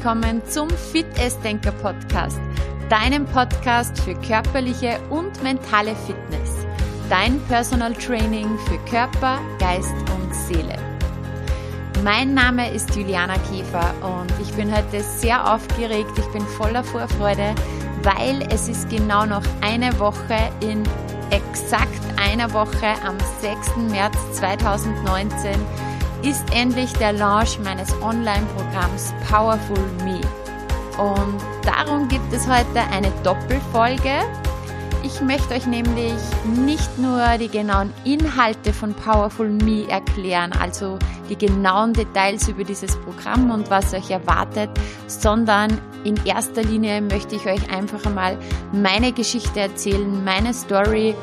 Willkommen zum Fit Denker Podcast, deinem Podcast für körperliche und mentale Fitness. Dein Personal Training für Körper, Geist und Seele. Mein Name ist Juliana Käfer und ich bin heute sehr aufgeregt, ich bin voller Vorfreude, weil es ist genau noch eine Woche in exakt einer Woche am 6. März 2019 ist endlich der Launch meines Online-Programms Powerful Me. Und darum gibt es heute eine Doppelfolge. Ich möchte euch nämlich nicht nur die genauen Inhalte von Powerful Me erklären, also die genauen Details über dieses Programm und was euch erwartet, sondern in erster Linie möchte ich euch einfach einmal meine Geschichte erzählen, meine Story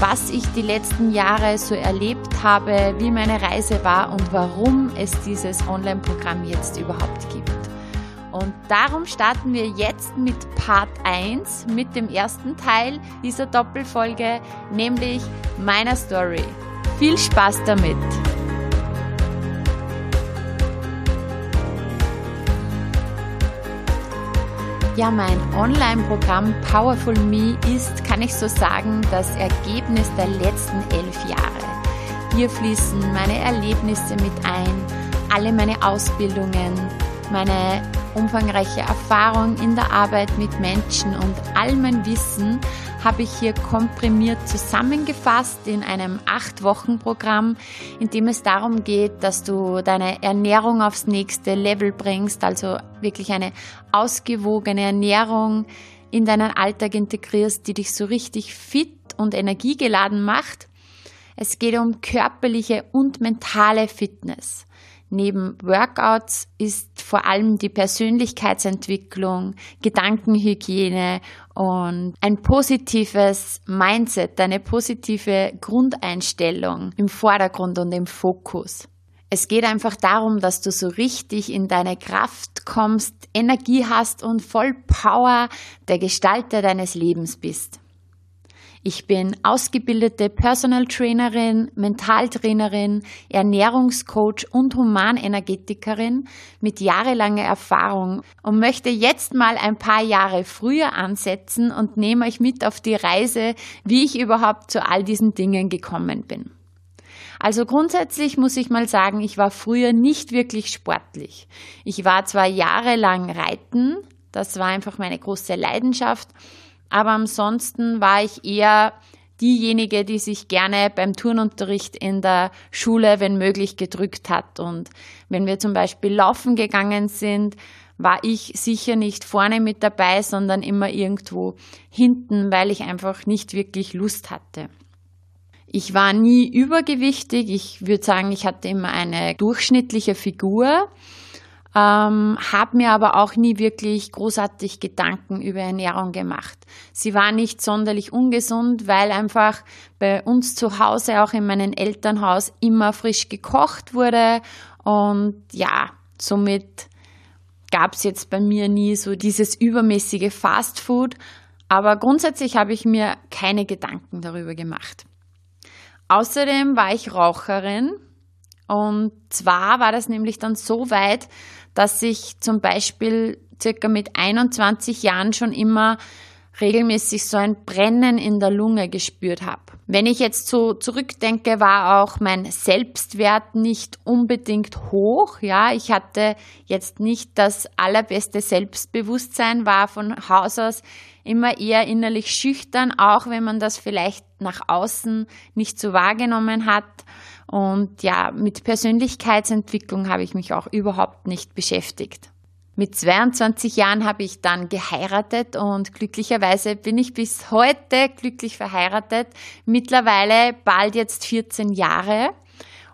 was ich die letzten Jahre so erlebt habe, wie meine Reise war und warum es dieses Online-Programm jetzt überhaupt gibt. Und darum starten wir jetzt mit Part 1, mit dem ersten Teil dieser Doppelfolge, nämlich meiner Story. Viel Spaß damit! Ja, mein Online-Programm Powerful Me ist, kann ich so sagen, das Ergebnis der letzten elf Jahre. Hier fließen meine Erlebnisse mit ein, alle meine Ausbildungen, meine umfangreiche Erfahrung in der Arbeit mit Menschen und all mein Wissen habe ich hier komprimiert zusammengefasst in einem acht Wochen Programm, in dem es darum geht, dass du deine Ernährung aufs nächste Level bringst, also wirklich eine ausgewogene Ernährung in deinen Alltag integrierst, die dich so richtig fit und energiegeladen macht. Es geht um körperliche und mentale Fitness. Neben Workouts ist vor allem die Persönlichkeitsentwicklung, Gedankenhygiene und ein positives Mindset, eine positive Grundeinstellung im Vordergrund und im Fokus. Es geht einfach darum, dass du so richtig in deine Kraft kommst, Energie hast und voll Power der Gestalter deines Lebens bist. Ich bin ausgebildete Personal Trainerin, Mentaltrainerin, Ernährungscoach und Humanenergetikerin mit jahrelanger Erfahrung und möchte jetzt mal ein paar Jahre früher ansetzen und nehme euch mit auf die Reise, wie ich überhaupt zu all diesen Dingen gekommen bin. Also grundsätzlich muss ich mal sagen, ich war früher nicht wirklich sportlich. Ich war zwar jahrelang reiten, das war einfach meine große Leidenschaft, aber ansonsten war ich eher diejenige, die sich gerne beim Turnunterricht in der Schule, wenn möglich, gedrückt hat. Und wenn wir zum Beispiel laufen gegangen sind, war ich sicher nicht vorne mit dabei, sondern immer irgendwo hinten, weil ich einfach nicht wirklich Lust hatte. Ich war nie übergewichtig. Ich würde sagen, ich hatte immer eine durchschnittliche Figur ähm, habe mir aber auch nie wirklich großartig Gedanken über Ernährung gemacht. Sie war nicht sonderlich ungesund, weil einfach bei uns zu Hause, auch in meinem Elternhaus, immer frisch gekocht wurde und ja, somit gab es jetzt bei mir nie so dieses übermäßige Fastfood, aber grundsätzlich habe ich mir keine Gedanken darüber gemacht. Außerdem war ich Raucherin und zwar war das nämlich dann so weit, dass ich zum Beispiel circa mit 21 Jahren schon immer regelmäßig so ein Brennen in der Lunge gespürt habe. Wenn ich jetzt so zurückdenke, war auch mein Selbstwert nicht unbedingt hoch. Ja, ich hatte jetzt nicht das allerbeste Selbstbewusstsein, war von Haus aus immer eher innerlich schüchtern, auch wenn man das vielleicht nach außen nicht so wahrgenommen hat. Und ja, mit Persönlichkeitsentwicklung habe ich mich auch überhaupt nicht beschäftigt. Mit 22 Jahren habe ich dann geheiratet und glücklicherweise bin ich bis heute glücklich verheiratet. Mittlerweile bald jetzt 14 Jahre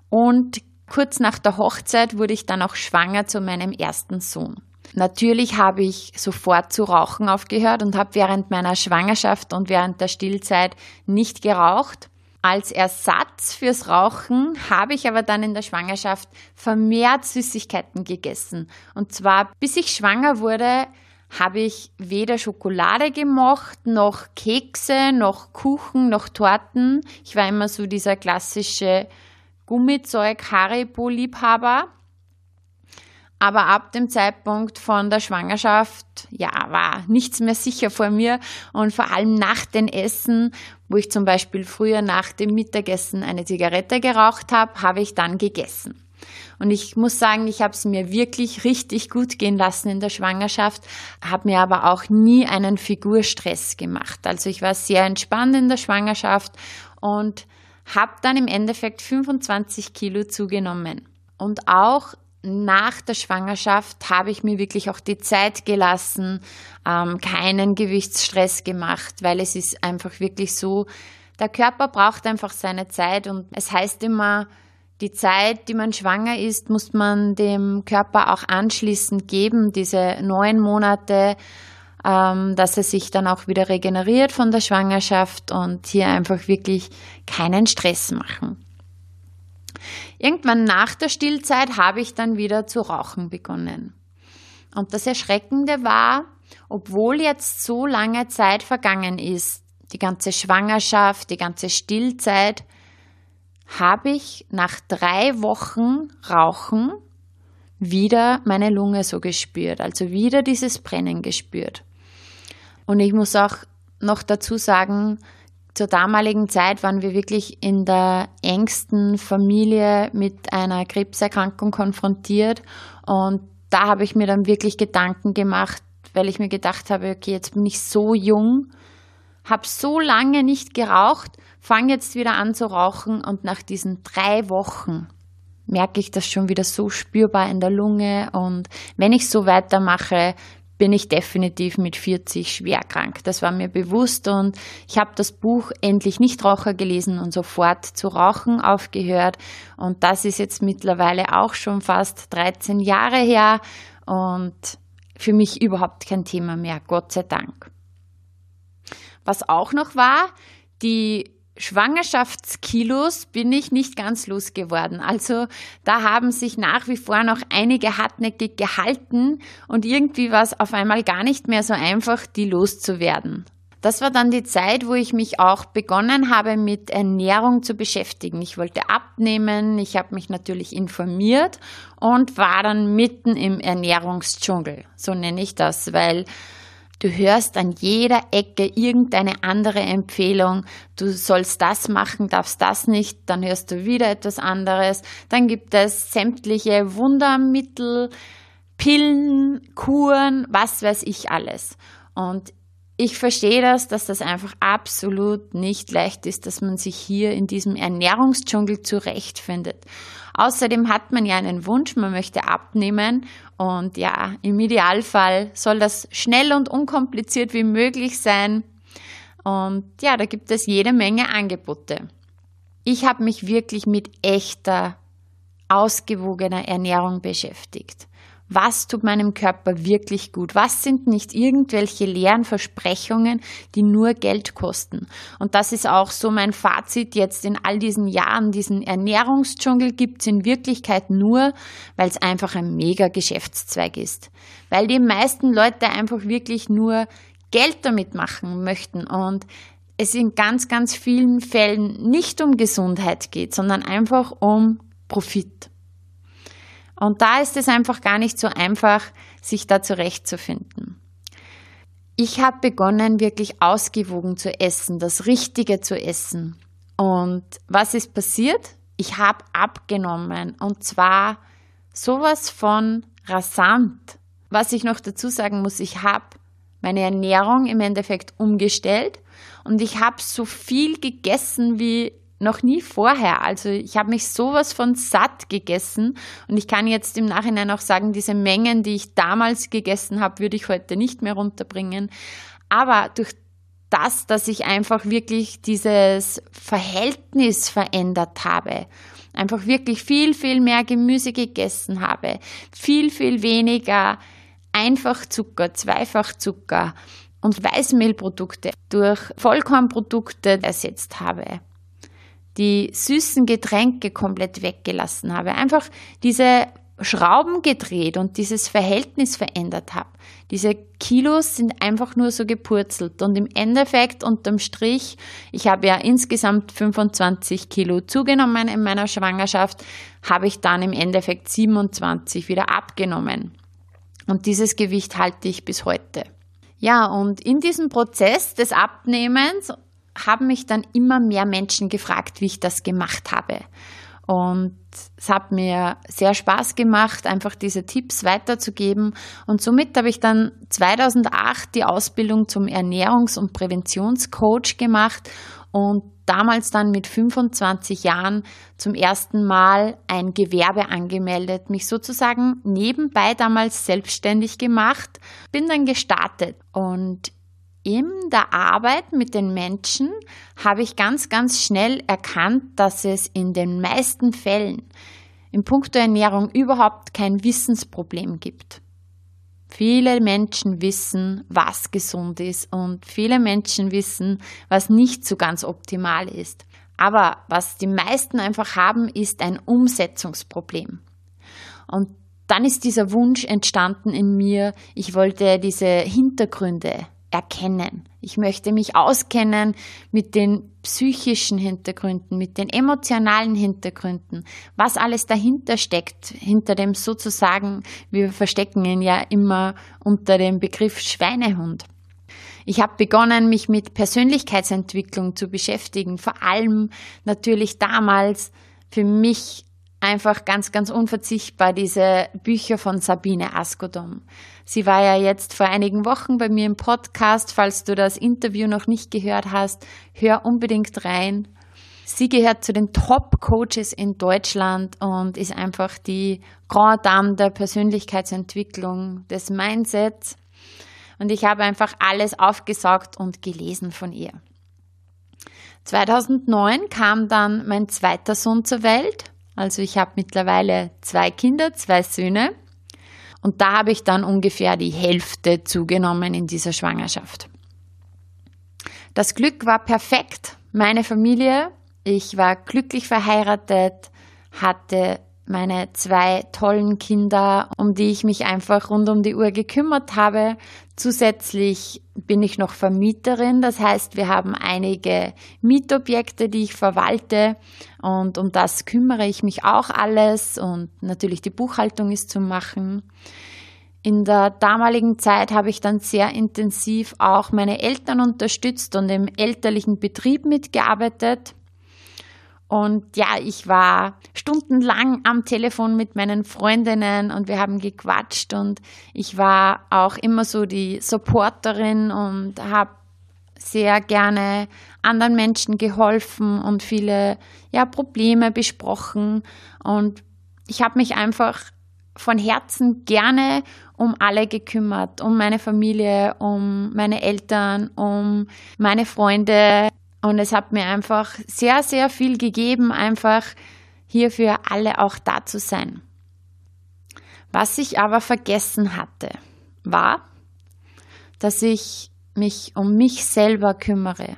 und kurz nach der Hochzeit wurde ich dann auch schwanger zu meinem ersten Sohn. Natürlich habe ich sofort zu rauchen aufgehört und habe während meiner Schwangerschaft und während der Stillzeit nicht geraucht. Als Ersatz fürs Rauchen habe ich aber dann in der Schwangerschaft vermehrt Süßigkeiten gegessen. Und zwar bis ich schwanger wurde, habe ich weder Schokolade gemocht, noch Kekse, noch Kuchen, noch Torten. Ich war immer so dieser klassische Gummizeug Haribo-Liebhaber. Aber ab dem Zeitpunkt von der Schwangerschaft, ja, war nichts mehr sicher vor mir. Und vor allem nach den Essen, wo ich zum Beispiel früher nach dem Mittagessen eine Zigarette geraucht habe, habe ich dann gegessen. Und ich muss sagen, ich habe es mir wirklich richtig gut gehen lassen in der Schwangerschaft, habe mir aber auch nie einen Figurstress gemacht. Also ich war sehr entspannt in der Schwangerschaft und habe dann im Endeffekt 25 Kilo zugenommen. Und auch nach der Schwangerschaft habe ich mir wirklich auch die Zeit gelassen, ähm, keinen Gewichtsstress gemacht, weil es ist einfach wirklich so, der Körper braucht einfach seine Zeit und es heißt immer, die Zeit, die man schwanger ist, muss man dem Körper auch anschließend geben, diese neun Monate, ähm, dass er sich dann auch wieder regeneriert von der Schwangerschaft und hier einfach wirklich keinen Stress machen. Irgendwann nach der Stillzeit habe ich dann wieder zu rauchen begonnen. Und das Erschreckende war, obwohl jetzt so lange Zeit vergangen ist, die ganze Schwangerschaft, die ganze Stillzeit, habe ich nach drei Wochen Rauchen wieder meine Lunge so gespürt, also wieder dieses Brennen gespürt. Und ich muss auch noch dazu sagen, zur damaligen Zeit waren wir wirklich in der engsten Familie mit einer Krebserkrankung konfrontiert. Und da habe ich mir dann wirklich Gedanken gemacht, weil ich mir gedacht habe, okay, jetzt bin ich so jung, habe so lange nicht geraucht, fange jetzt wieder an zu rauchen. Und nach diesen drei Wochen merke ich das schon wieder so spürbar in der Lunge. Und wenn ich so weitermache, bin ich definitiv mit 40 schwer krank. Das war mir bewusst und ich habe das Buch Endlich Nichtraucher gelesen und sofort zu rauchen aufgehört. Und das ist jetzt mittlerweile auch schon fast 13 Jahre her und für mich überhaupt kein Thema mehr, Gott sei Dank. Was auch noch war, die Schwangerschaftskilos bin ich nicht ganz losgeworden. Also da haben sich nach wie vor noch einige hartnäckig gehalten und irgendwie war es auf einmal gar nicht mehr so einfach, die loszuwerden. Das war dann die Zeit, wo ich mich auch begonnen habe, mit Ernährung zu beschäftigen. Ich wollte abnehmen, ich habe mich natürlich informiert und war dann mitten im Ernährungsdschungel. So nenne ich das, weil Du hörst an jeder Ecke irgendeine andere Empfehlung. Du sollst das machen, darfst das nicht. Dann hörst du wieder etwas anderes. Dann gibt es sämtliche Wundermittel, Pillen, Kuren, was weiß ich alles. Und ich verstehe das, dass das einfach absolut nicht leicht ist, dass man sich hier in diesem Ernährungsdschungel zurechtfindet. Außerdem hat man ja einen Wunsch, man möchte abnehmen und ja, im Idealfall soll das schnell und unkompliziert wie möglich sein. Und ja, da gibt es jede Menge Angebote. Ich habe mich wirklich mit echter, ausgewogener Ernährung beschäftigt was tut meinem Körper wirklich gut, was sind nicht irgendwelche leeren Versprechungen, die nur Geld kosten. Und das ist auch so mein Fazit jetzt in all diesen Jahren. Diesen Ernährungsdschungel gibt es in Wirklichkeit nur, weil es einfach ein mega Geschäftszweig ist. Weil die meisten Leute einfach wirklich nur Geld damit machen möchten und es in ganz, ganz vielen Fällen nicht um Gesundheit geht, sondern einfach um Profit. Und da ist es einfach gar nicht so einfach, sich da zurechtzufinden. Ich habe begonnen, wirklich ausgewogen zu essen, das Richtige zu essen. Und was ist passiert? Ich habe abgenommen und zwar sowas von rasant. Was ich noch dazu sagen muss, ich habe meine Ernährung im Endeffekt umgestellt und ich habe so viel gegessen wie noch nie vorher. Also ich habe mich sowas von satt gegessen und ich kann jetzt im Nachhinein auch sagen, diese Mengen, die ich damals gegessen habe, würde ich heute nicht mehr runterbringen. Aber durch das, dass ich einfach wirklich dieses Verhältnis verändert habe, einfach wirklich viel, viel mehr Gemüse gegessen habe, viel, viel weniger Einfachzucker, Zweifachzucker und Weißmehlprodukte durch Vollkornprodukte ersetzt habe die süßen Getränke komplett weggelassen habe. Einfach diese Schrauben gedreht und dieses Verhältnis verändert habe. Diese Kilos sind einfach nur so gepurzelt und im Endeffekt unterm Strich, ich habe ja insgesamt 25 Kilo zugenommen in meiner Schwangerschaft, habe ich dann im Endeffekt 27 wieder abgenommen. Und dieses Gewicht halte ich bis heute. Ja, und in diesem Prozess des Abnehmens haben mich dann immer mehr Menschen gefragt, wie ich das gemacht habe. Und es hat mir sehr Spaß gemacht, einfach diese Tipps weiterzugeben. Und somit habe ich dann 2008 die Ausbildung zum Ernährungs- und Präventionscoach gemacht und damals dann mit 25 Jahren zum ersten Mal ein Gewerbe angemeldet, mich sozusagen nebenbei damals selbstständig gemacht, bin dann gestartet und in der Arbeit mit den Menschen habe ich ganz, ganz schnell erkannt, dass es in den meisten Fällen in puncto Ernährung überhaupt kein Wissensproblem gibt. Viele Menschen wissen, was gesund ist und viele Menschen wissen, was nicht so ganz optimal ist. Aber was die meisten einfach haben, ist ein Umsetzungsproblem. Und dann ist dieser Wunsch entstanden in mir, ich wollte diese Hintergründe erkennen. Ich möchte mich auskennen mit den psychischen Hintergründen, mit den emotionalen Hintergründen, was alles dahinter steckt, hinter dem sozusagen, wir verstecken ihn ja immer unter dem Begriff Schweinehund. Ich habe begonnen, mich mit Persönlichkeitsentwicklung zu beschäftigen, vor allem natürlich damals für mich einfach ganz, ganz unverzichtbar diese Bücher von Sabine Askodom. Sie war ja jetzt vor einigen Wochen bei mir im Podcast. Falls du das Interview noch nicht gehört hast, hör unbedingt rein. Sie gehört zu den Top-Coaches in Deutschland und ist einfach die Grand Dame der Persönlichkeitsentwicklung, des Mindsets. Und ich habe einfach alles aufgesaugt und gelesen von ihr. 2009 kam dann mein zweiter Sohn zur Welt also ich habe mittlerweile zwei Kinder, zwei Söhne. Und da habe ich dann ungefähr die Hälfte zugenommen in dieser Schwangerschaft. Das Glück war perfekt. Meine Familie, ich war glücklich verheiratet, hatte meine zwei tollen Kinder, um die ich mich einfach rund um die Uhr gekümmert habe. Zusätzlich bin ich noch Vermieterin, das heißt, wir haben einige Mietobjekte, die ich verwalte und um das kümmere ich mich auch alles und natürlich die Buchhaltung ist zu machen. In der damaligen Zeit habe ich dann sehr intensiv auch meine Eltern unterstützt und im elterlichen Betrieb mitgearbeitet. Und ja, ich war stundenlang am Telefon mit meinen Freundinnen und wir haben gequatscht und ich war auch immer so die Supporterin und habe sehr gerne anderen Menschen geholfen und viele ja, Probleme besprochen. Und ich habe mich einfach von Herzen gerne um alle gekümmert, um meine Familie, um meine Eltern, um meine Freunde. Und es hat mir einfach sehr, sehr viel gegeben, einfach hier für alle auch da zu sein. Was ich aber vergessen hatte, war, dass ich mich um mich selber kümmere.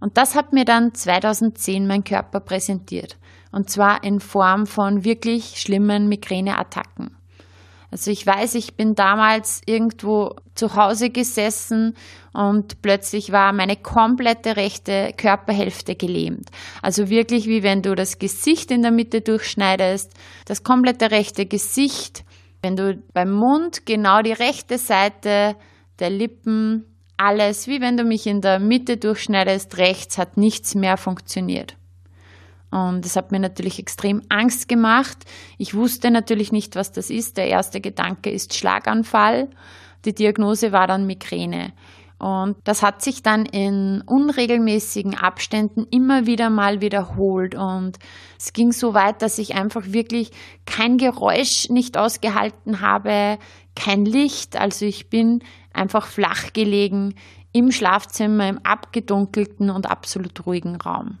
Und das hat mir dann 2010 mein Körper präsentiert. Und zwar in Form von wirklich schlimmen Migräneattacken. Also ich weiß, ich bin damals irgendwo zu Hause gesessen und plötzlich war meine komplette rechte Körperhälfte gelähmt. Also wirklich wie wenn du das Gesicht in der Mitte durchschneidest, das komplette rechte Gesicht, wenn du beim Mund genau die rechte Seite der Lippen, alles, wie wenn du mich in der Mitte durchschneidest, rechts hat nichts mehr funktioniert. Und das hat mir natürlich extrem Angst gemacht. Ich wusste natürlich nicht, was das ist. Der erste Gedanke ist Schlaganfall. Die Diagnose war dann Migräne. Und das hat sich dann in unregelmäßigen Abständen immer wieder mal wiederholt. Und es ging so weit, dass ich einfach wirklich kein Geräusch nicht ausgehalten habe, kein Licht. Also ich bin einfach flach gelegen im Schlafzimmer, im abgedunkelten und absolut ruhigen Raum.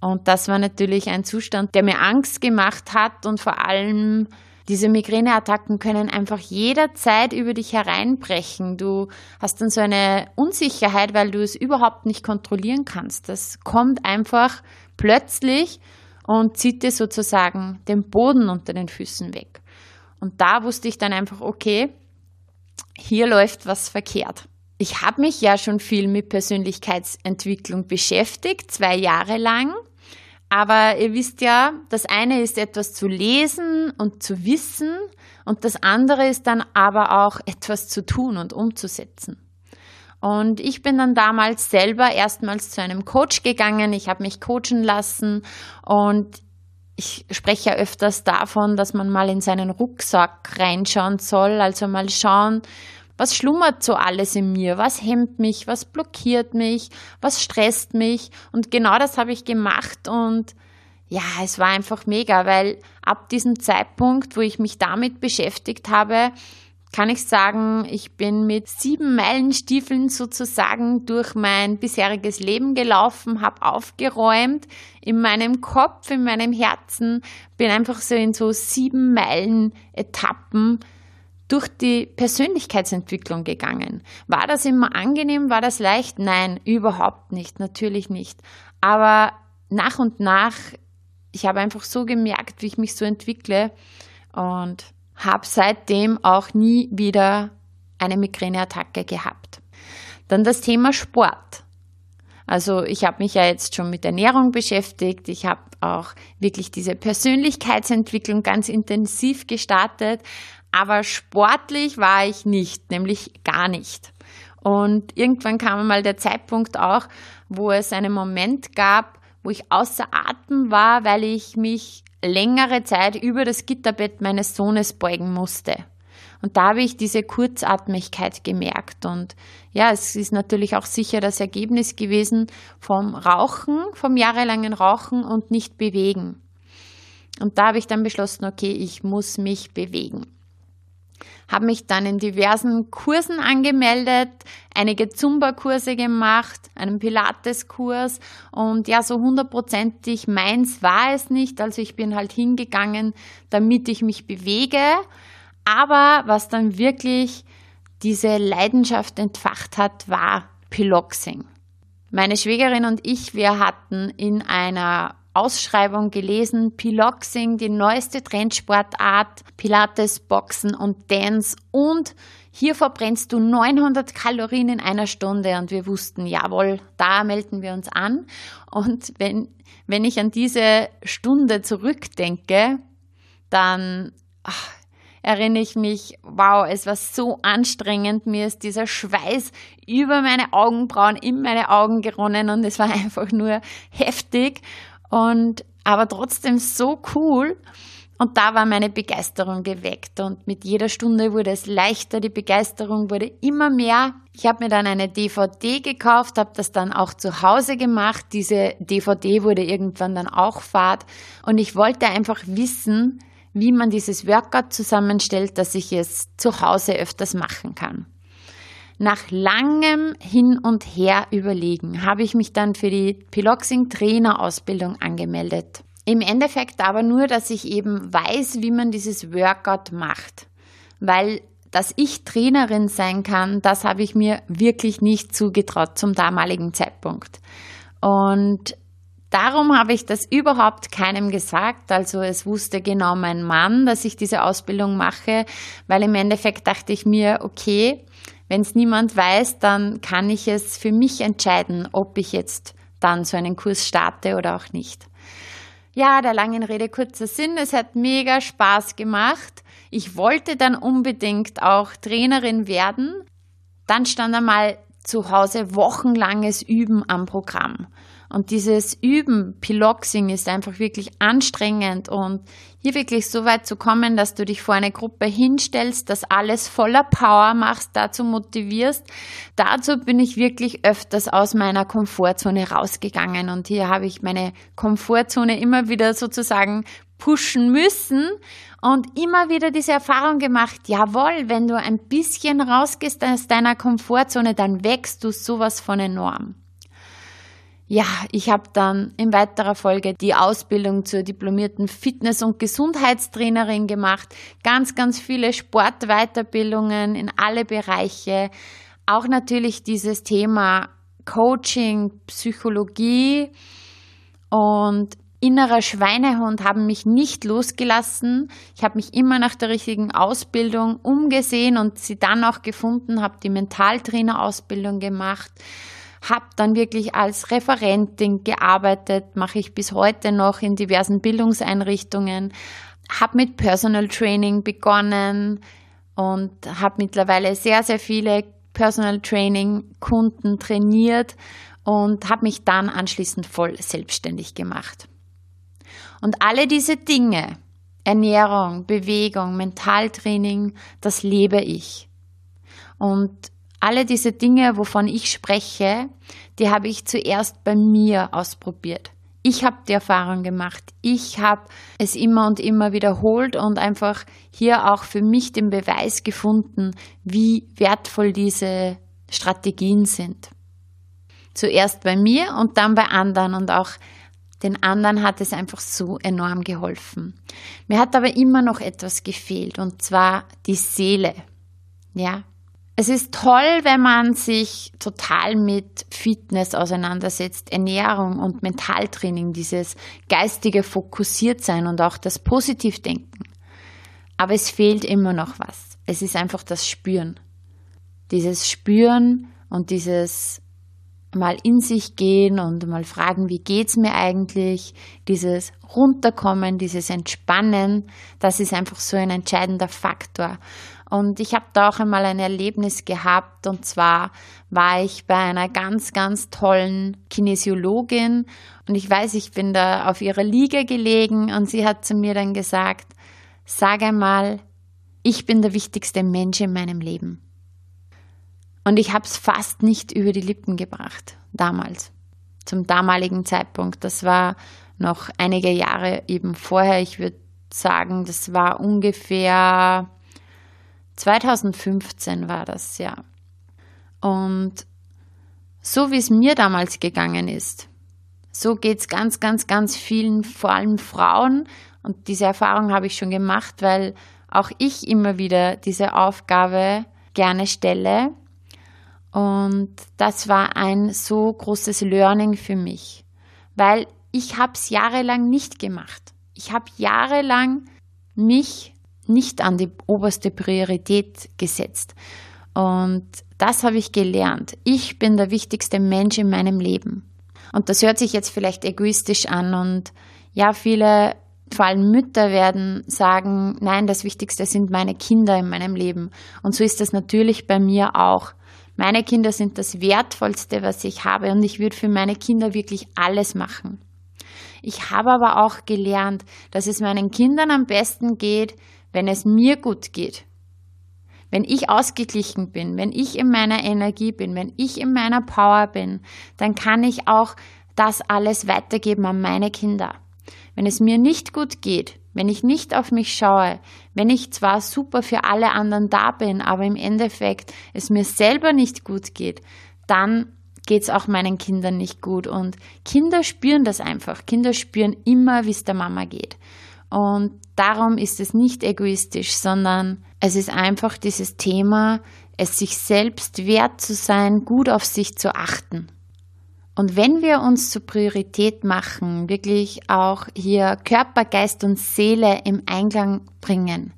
Und das war natürlich ein Zustand, der mir Angst gemacht hat und vor allem diese Migräneattacken können einfach jederzeit über dich hereinbrechen. Du hast dann so eine Unsicherheit, weil du es überhaupt nicht kontrollieren kannst. Das kommt einfach plötzlich und zieht dir sozusagen den Boden unter den Füßen weg. Und da wusste ich dann einfach, okay, hier läuft was verkehrt. Ich habe mich ja schon viel mit Persönlichkeitsentwicklung beschäftigt, zwei Jahre lang. Aber ihr wisst ja, das eine ist etwas zu lesen und zu wissen und das andere ist dann aber auch etwas zu tun und umzusetzen. Und ich bin dann damals selber erstmals zu einem Coach gegangen. Ich habe mich coachen lassen und ich spreche ja öfters davon, dass man mal in seinen Rucksack reinschauen soll, also mal schauen, was schlummert so alles in mir, was hemmt mich, was blockiert mich, was stresst mich. Und genau das habe ich gemacht und ja, es war einfach mega, weil ab diesem Zeitpunkt, wo ich mich damit beschäftigt habe, kann ich sagen, ich bin mit sieben Meilenstiefeln sozusagen durch mein bisheriges Leben gelaufen, habe aufgeräumt in meinem Kopf, in meinem Herzen, bin einfach so in so sieben Meilen Etappen durch die Persönlichkeitsentwicklung gegangen. War das immer angenehm? War das leicht? Nein, überhaupt nicht, natürlich nicht. Aber nach und nach, ich habe einfach so gemerkt, wie ich mich so entwickle und habe seitdem auch nie wieder eine Migräneattacke gehabt. Dann das Thema Sport. Also ich habe mich ja jetzt schon mit Ernährung beschäftigt. Ich habe auch wirklich diese Persönlichkeitsentwicklung ganz intensiv gestartet. Aber sportlich war ich nicht, nämlich gar nicht. Und irgendwann kam mal der Zeitpunkt auch, wo es einen Moment gab, wo ich außer Atem war, weil ich mich längere Zeit über das Gitterbett meines Sohnes beugen musste. Und da habe ich diese Kurzatmigkeit gemerkt. Und ja, es ist natürlich auch sicher das Ergebnis gewesen vom Rauchen, vom jahrelangen Rauchen und nicht bewegen. Und da habe ich dann beschlossen, okay, ich muss mich bewegen habe mich dann in diversen Kursen angemeldet, einige Zumba-Kurse gemacht, einen Pilates-Kurs und ja, so hundertprozentig meins war es nicht. Also ich bin halt hingegangen, damit ich mich bewege. Aber was dann wirklich diese Leidenschaft entfacht hat, war Piloxing. Meine Schwägerin und ich, wir hatten in einer Ausschreibung gelesen, Piloxing, die neueste Trendsportart, Pilates, Boxen und Dance und hier verbrennst du 900 Kalorien in einer Stunde und wir wussten, jawohl, da melden wir uns an. Und wenn, wenn ich an diese Stunde zurückdenke, dann ach, erinnere ich mich, wow, es war so anstrengend. Mir ist dieser Schweiß über meine Augenbrauen in meine Augen geronnen und es war einfach nur heftig und aber trotzdem so cool. Und da war meine Begeisterung geweckt und mit jeder Stunde wurde es leichter, die Begeisterung wurde immer mehr. Ich habe mir dann eine DVD gekauft, habe das dann auch zu Hause gemacht. Diese DVD wurde irgendwann dann auch Fahrt und ich wollte einfach wissen, wie man dieses Workout zusammenstellt, dass ich es zu Hause öfters machen kann. Nach langem Hin und Her überlegen habe ich mich dann für die Piloxing Trainerausbildung angemeldet. Im Endeffekt aber nur, dass ich eben weiß, wie man dieses Workout macht. Weil dass ich Trainerin sein kann, das habe ich mir wirklich nicht zugetraut zum damaligen Zeitpunkt. Und darum habe ich das überhaupt keinem gesagt. Also es wusste genau mein Mann, dass ich diese Ausbildung mache, weil im Endeffekt dachte ich mir, okay, wenn es niemand weiß, dann kann ich es für mich entscheiden, ob ich jetzt dann so einen Kurs starte oder auch nicht. Ja, der langen Rede kurzer Sinn, es hat mega Spaß gemacht. Ich wollte dann unbedingt auch Trainerin werden. Dann stand einmal zu Hause wochenlanges Üben am Programm. Und dieses Üben, Piloxing ist einfach wirklich anstrengend und hier wirklich so weit zu kommen, dass du dich vor eine Gruppe hinstellst, das alles voller Power machst, dazu motivierst. Dazu bin ich wirklich öfters aus meiner Komfortzone rausgegangen und hier habe ich meine Komfortzone immer wieder sozusagen pushen müssen und immer wieder diese Erfahrung gemacht, jawohl, wenn du ein bisschen rausgehst aus deiner Komfortzone, dann wächst du sowas von enorm. Ja, ich habe dann in weiterer Folge die Ausbildung zur diplomierten Fitness- und Gesundheitstrainerin gemacht. Ganz, ganz viele Sportweiterbildungen in alle Bereiche. Auch natürlich dieses Thema Coaching, Psychologie. Und innerer Schweinehund haben mich nicht losgelassen. Ich habe mich immer nach der richtigen Ausbildung umgesehen und sie dann auch gefunden, habe die Mentaltrainer-Ausbildung gemacht, habe dann wirklich als Referentin gearbeitet, mache ich bis heute noch in diversen Bildungseinrichtungen, habe mit Personal Training begonnen und habe mittlerweile sehr, sehr viele Personal Training Kunden trainiert und habe mich dann anschließend voll selbstständig gemacht. Und alle diese Dinge, Ernährung, Bewegung, Mentaltraining, das lebe ich. Und alle diese Dinge, wovon ich spreche, die habe ich zuerst bei mir ausprobiert. Ich habe die Erfahrung gemacht. Ich habe es immer und immer wiederholt und einfach hier auch für mich den Beweis gefunden, wie wertvoll diese Strategien sind. Zuerst bei mir und dann bei anderen und auch den anderen hat es einfach so enorm geholfen. Mir hat aber immer noch etwas gefehlt und zwar die Seele. Ja. Es ist toll, wenn man sich total mit Fitness auseinandersetzt, Ernährung und Mentaltraining, dieses geistige Fokussiertsein und auch das Positivdenken. Aber es fehlt immer noch was. Es ist einfach das Spüren. Dieses Spüren und dieses mal in sich gehen und mal fragen, wie geht's mir eigentlich? Dieses Runterkommen, dieses Entspannen, das ist einfach so ein entscheidender Faktor. Und ich habe da auch einmal ein Erlebnis gehabt und zwar war ich bei einer ganz, ganz tollen Kinesiologin und ich weiß, ich bin da auf ihrer Liege gelegen und sie hat zu mir dann gesagt, sag einmal, ich bin der wichtigste Mensch in meinem Leben. Und ich habe es fast nicht über die Lippen gebracht, damals, zum damaligen Zeitpunkt. Das war noch einige Jahre eben vorher. Ich würde sagen, das war ungefähr 2015 war das, ja. Und so wie es mir damals gegangen ist, so geht es ganz, ganz, ganz vielen, vor allem Frauen. Und diese Erfahrung habe ich schon gemacht, weil auch ich immer wieder diese Aufgabe gerne stelle und das war ein so großes Learning für mich, weil ich habe es jahrelang nicht gemacht. Ich habe jahrelang mich nicht an die oberste Priorität gesetzt. Und das habe ich gelernt. Ich bin der wichtigste Mensch in meinem Leben. Und das hört sich jetzt vielleicht egoistisch an. Und ja, viele, vor allem Mütter werden sagen, nein, das Wichtigste sind meine Kinder in meinem Leben. Und so ist das natürlich bei mir auch. Meine Kinder sind das Wertvollste, was ich habe und ich würde für meine Kinder wirklich alles machen. Ich habe aber auch gelernt, dass es meinen Kindern am besten geht, wenn es mir gut geht. Wenn ich ausgeglichen bin, wenn ich in meiner Energie bin, wenn ich in meiner Power bin, dann kann ich auch das alles weitergeben an meine Kinder. Wenn es mir nicht gut geht, wenn ich nicht auf mich schaue, wenn ich zwar super für alle anderen da bin, aber im Endeffekt es mir selber nicht gut geht, dann geht es auch meinen Kindern nicht gut. Und Kinder spüren das einfach. Kinder spüren immer, wie es der Mama geht. Und darum ist es nicht egoistisch, sondern es ist einfach dieses Thema, es sich selbst wert zu sein, gut auf sich zu achten. Und wenn wir uns zur Priorität machen, wirklich auch hier Körper, Geist und Seele im Einklang bringen,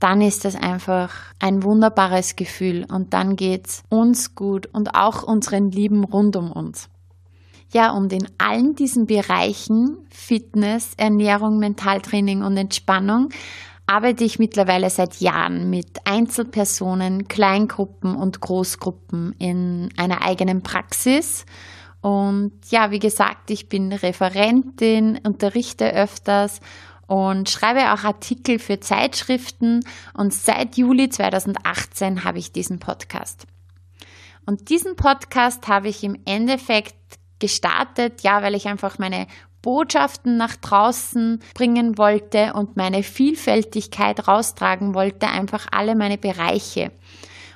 dann ist das einfach ein wunderbares Gefühl und dann geht's uns gut und auch unseren Lieben rund um uns. Ja, und in allen diesen Bereichen Fitness, Ernährung, Mentaltraining und Entspannung arbeite ich mittlerweile seit Jahren mit Einzelpersonen, Kleingruppen und Großgruppen in einer eigenen Praxis und ja, wie gesagt, ich bin Referentin, unterrichte öfters und schreibe auch Artikel für Zeitschriften und seit Juli 2018 habe ich diesen Podcast. Und diesen Podcast habe ich im Endeffekt gestartet, ja, weil ich einfach meine Botschaften nach draußen bringen wollte und meine Vielfältigkeit raustragen wollte, einfach alle meine Bereiche.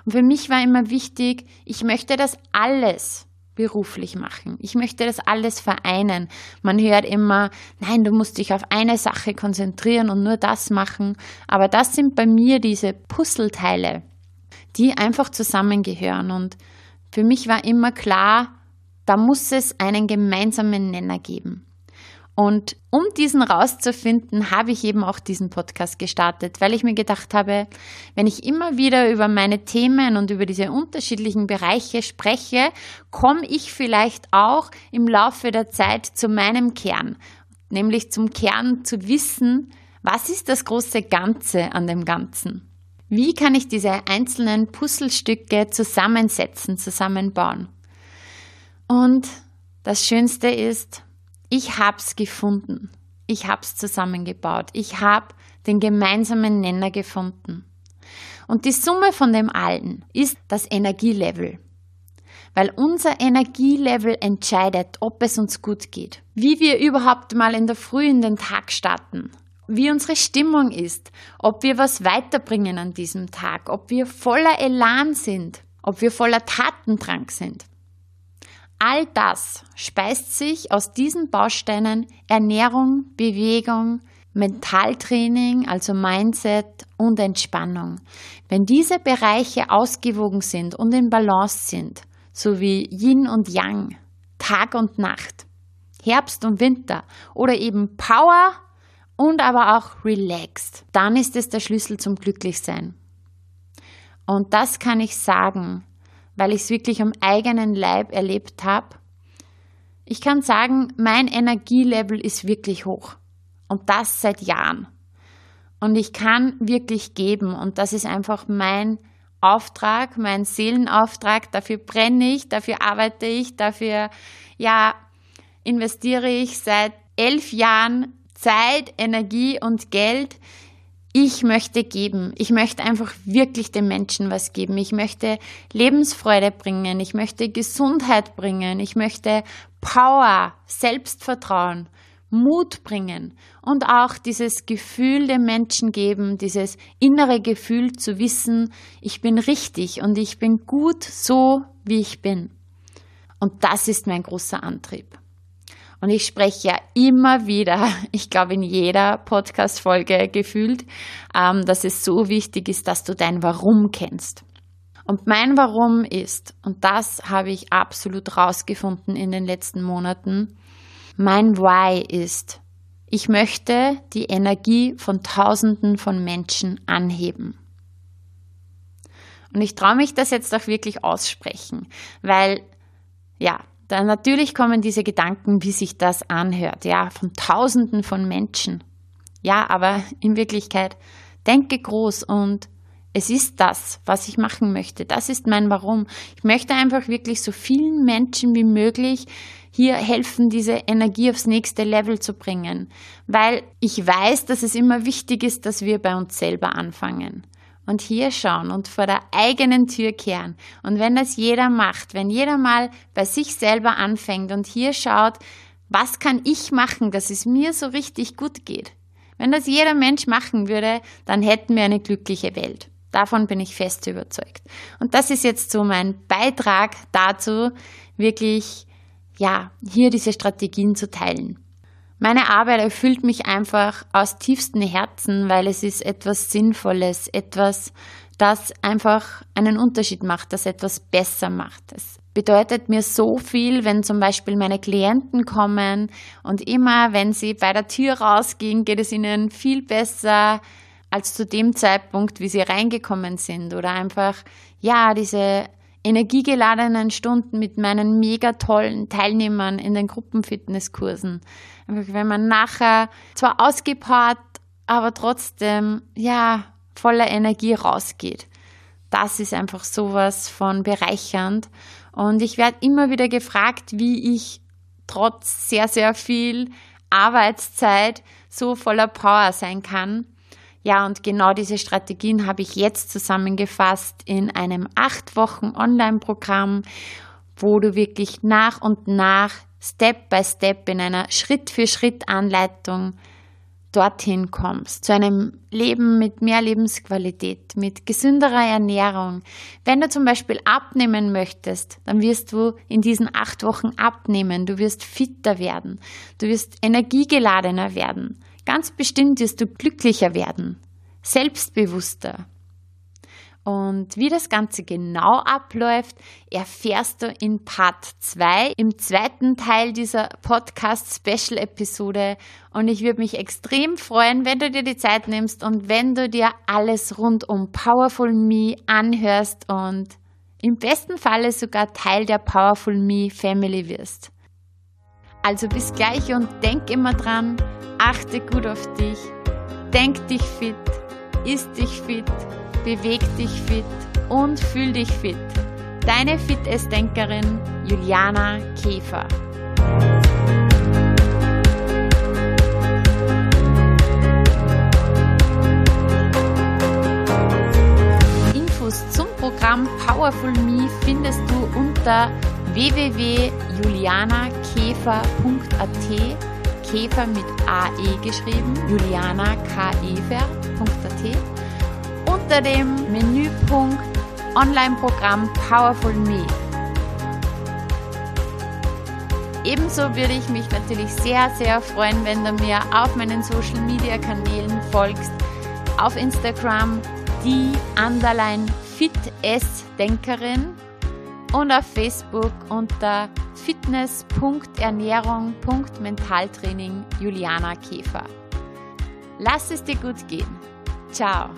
Und für mich war immer wichtig, ich möchte das alles beruflich machen. Ich möchte das alles vereinen. Man hört immer, nein, du musst dich auf eine Sache konzentrieren und nur das machen. Aber das sind bei mir diese Puzzleteile, die einfach zusammengehören. Und für mich war immer klar, da muss es einen gemeinsamen Nenner geben. Und um diesen rauszufinden, habe ich eben auch diesen Podcast gestartet, weil ich mir gedacht habe, wenn ich immer wieder über meine Themen und über diese unterschiedlichen Bereiche spreche, komme ich vielleicht auch im Laufe der Zeit zu meinem Kern, nämlich zum Kern zu wissen, was ist das große Ganze an dem Ganzen? Wie kann ich diese einzelnen Puzzlestücke zusammensetzen, zusammenbauen? Und das Schönste ist, ich hab's gefunden. Ich hab's zusammengebaut. Ich hab den gemeinsamen Nenner gefunden. Und die Summe von dem allen ist das Energielevel. Weil unser Energielevel entscheidet, ob es uns gut geht. Wie wir überhaupt mal in der Früh in den Tag starten. Wie unsere Stimmung ist. Ob wir was weiterbringen an diesem Tag. Ob wir voller Elan sind. Ob wir voller Tatendrang sind. All das speist sich aus diesen Bausteinen Ernährung, Bewegung, Mentaltraining, also Mindset und Entspannung. Wenn diese Bereiche ausgewogen sind und in Balance sind, so wie Yin und Yang, Tag und Nacht, Herbst und Winter oder eben Power und aber auch relaxed, dann ist es der Schlüssel zum Glücklichsein. Und das kann ich sagen, weil ich es wirklich am eigenen Leib erlebt habe. Ich kann sagen, mein Energielevel ist wirklich hoch. Und das seit Jahren. Und ich kann wirklich geben. Und das ist einfach mein Auftrag, mein Seelenauftrag. Dafür brenne ich, dafür arbeite ich, dafür, ja, investiere ich seit elf Jahren Zeit, Energie und Geld ich möchte geben. Ich möchte einfach wirklich den Menschen was geben. Ich möchte Lebensfreude bringen. Ich möchte Gesundheit bringen. Ich möchte Power, Selbstvertrauen, Mut bringen und auch dieses Gefühl den Menschen geben, dieses innere Gefühl zu wissen, ich bin richtig und ich bin gut so, wie ich bin. Und das ist mein großer Antrieb. Und ich spreche ja immer wieder, ich glaube in jeder Podcast-Folge gefühlt, ähm, dass es so wichtig ist, dass du dein Warum kennst. Und mein Warum ist, und das habe ich absolut rausgefunden in den letzten Monaten, mein Why ist, ich möchte die Energie von Tausenden von Menschen anheben. Und ich traue mich das jetzt auch wirklich aussprechen, weil ja, dann natürlich kommen diese Gedanken, wie sich das anhört, ja, von Tausenden von Menschen. Ja, aber in Wirklichkeit denke groß und es ist das, was ich machen möchte. Das ist mein Warum. Ich möchte einfach wirklich so vielen Menschen wie möglich hier helfen, diese Energie aufs nächste Level zu bringen. Weil ich weiß, dass es immer wichtig ist, dass wir bei uns selber anfangen und hier schauen und vor der eigenen Tür kehren. Und wenn das jeder macht, wenn jeder mal bei sich selber anfängt und hier schaut, was kann ich machen, dass es mir so richtig gut geht? Wenn das jeder Mensch machen würde, dann hätten wir eine glückliche Welt. Davon bin ich fest überzeugt. Und das ist jetzt so mein Beitrag dazu, wirklich, ja, hier diese Strategien zu teilen. Meine Arbeit erfüllt mich einfach aus tiefstem Herzen, weil es ist etwas Sinnvolles, etwas, das einfach einen Unterschied macht, das etwas besser macht. Es bedeutet mir so viel, wenn zum Beispiel meine Klienten kommen und immer, wenn sie bei der Tür rausgehen, geht es ihnen viel besser als zu dem Zeitpunkt, wie sie reingekommen sind oder einfach, ja, diese energiegeladenen Stunden mit meinen mega tollen Teilnehmern in den Gruppenfitnesskursen. Wenn man nachher zwar ausgepowert, aber trotzdem, ja, voller Energie rausgeht. Das ist einfach sowas von bereichernd. Und ich werde immer wieder gefragt, wie ich trotz sehr, sehr viel Arbeitszeit so voller Power sein kann. Ja, und genau diese Strategien habe ich jetzt zusammengefasst in einem acht Wochen Online-Programm, wo du wirklich nach und nach, Step by Step in einer Schritt-für-Schritt-Anleitung dorthin kommst, zu einem Leben mit mehr Lebensqualität, mit gesünderer Ernährung. Wenn du zum Beispiel abnehmen möchtest, dann wirst du in diesen acht Wochen abnehmen, du wirst fitter werden, du wirst energiegeladener werden. Ganz bestimmt wirst du glücklicher werden, selbstbewusster. Und wie das Ganze genau abläuft, erfährst du in Part 2, im zweiten Teil dieser Podcast-Special-Episode. Und ich würde mich extrem freuen, wenn du dir die Zeit nimmst und wenn du dir alles rund um Powerful Me anhörst und im besten Falle sogar Teil der Powerful Me Family wirst. Also bis gleich und denk immer dran, achte gut auf dich, denk dich fit, isst dich fit, beweg dich fit und fühl dich fit. Deine Fitnessdenkerin Juliana Käfer. Infos zum Programm Powerful Me findest du unter www.julianakäfer.at Käfer mit AE geschrieben, julianakäfer.at unter dem Menüpunkt Online-Programm Powerful Me. Ebenso würde ich mich natürlich sehr, sehr freuen, wenn du mir auf meinen Social Media Kanälen folgst. Auf Instagram die Underline Fit Denkerin und auf Facebook unter fitness.ernährung.mentaltraining Juliana Käfer. Lass es dir gut gehen. Ciao.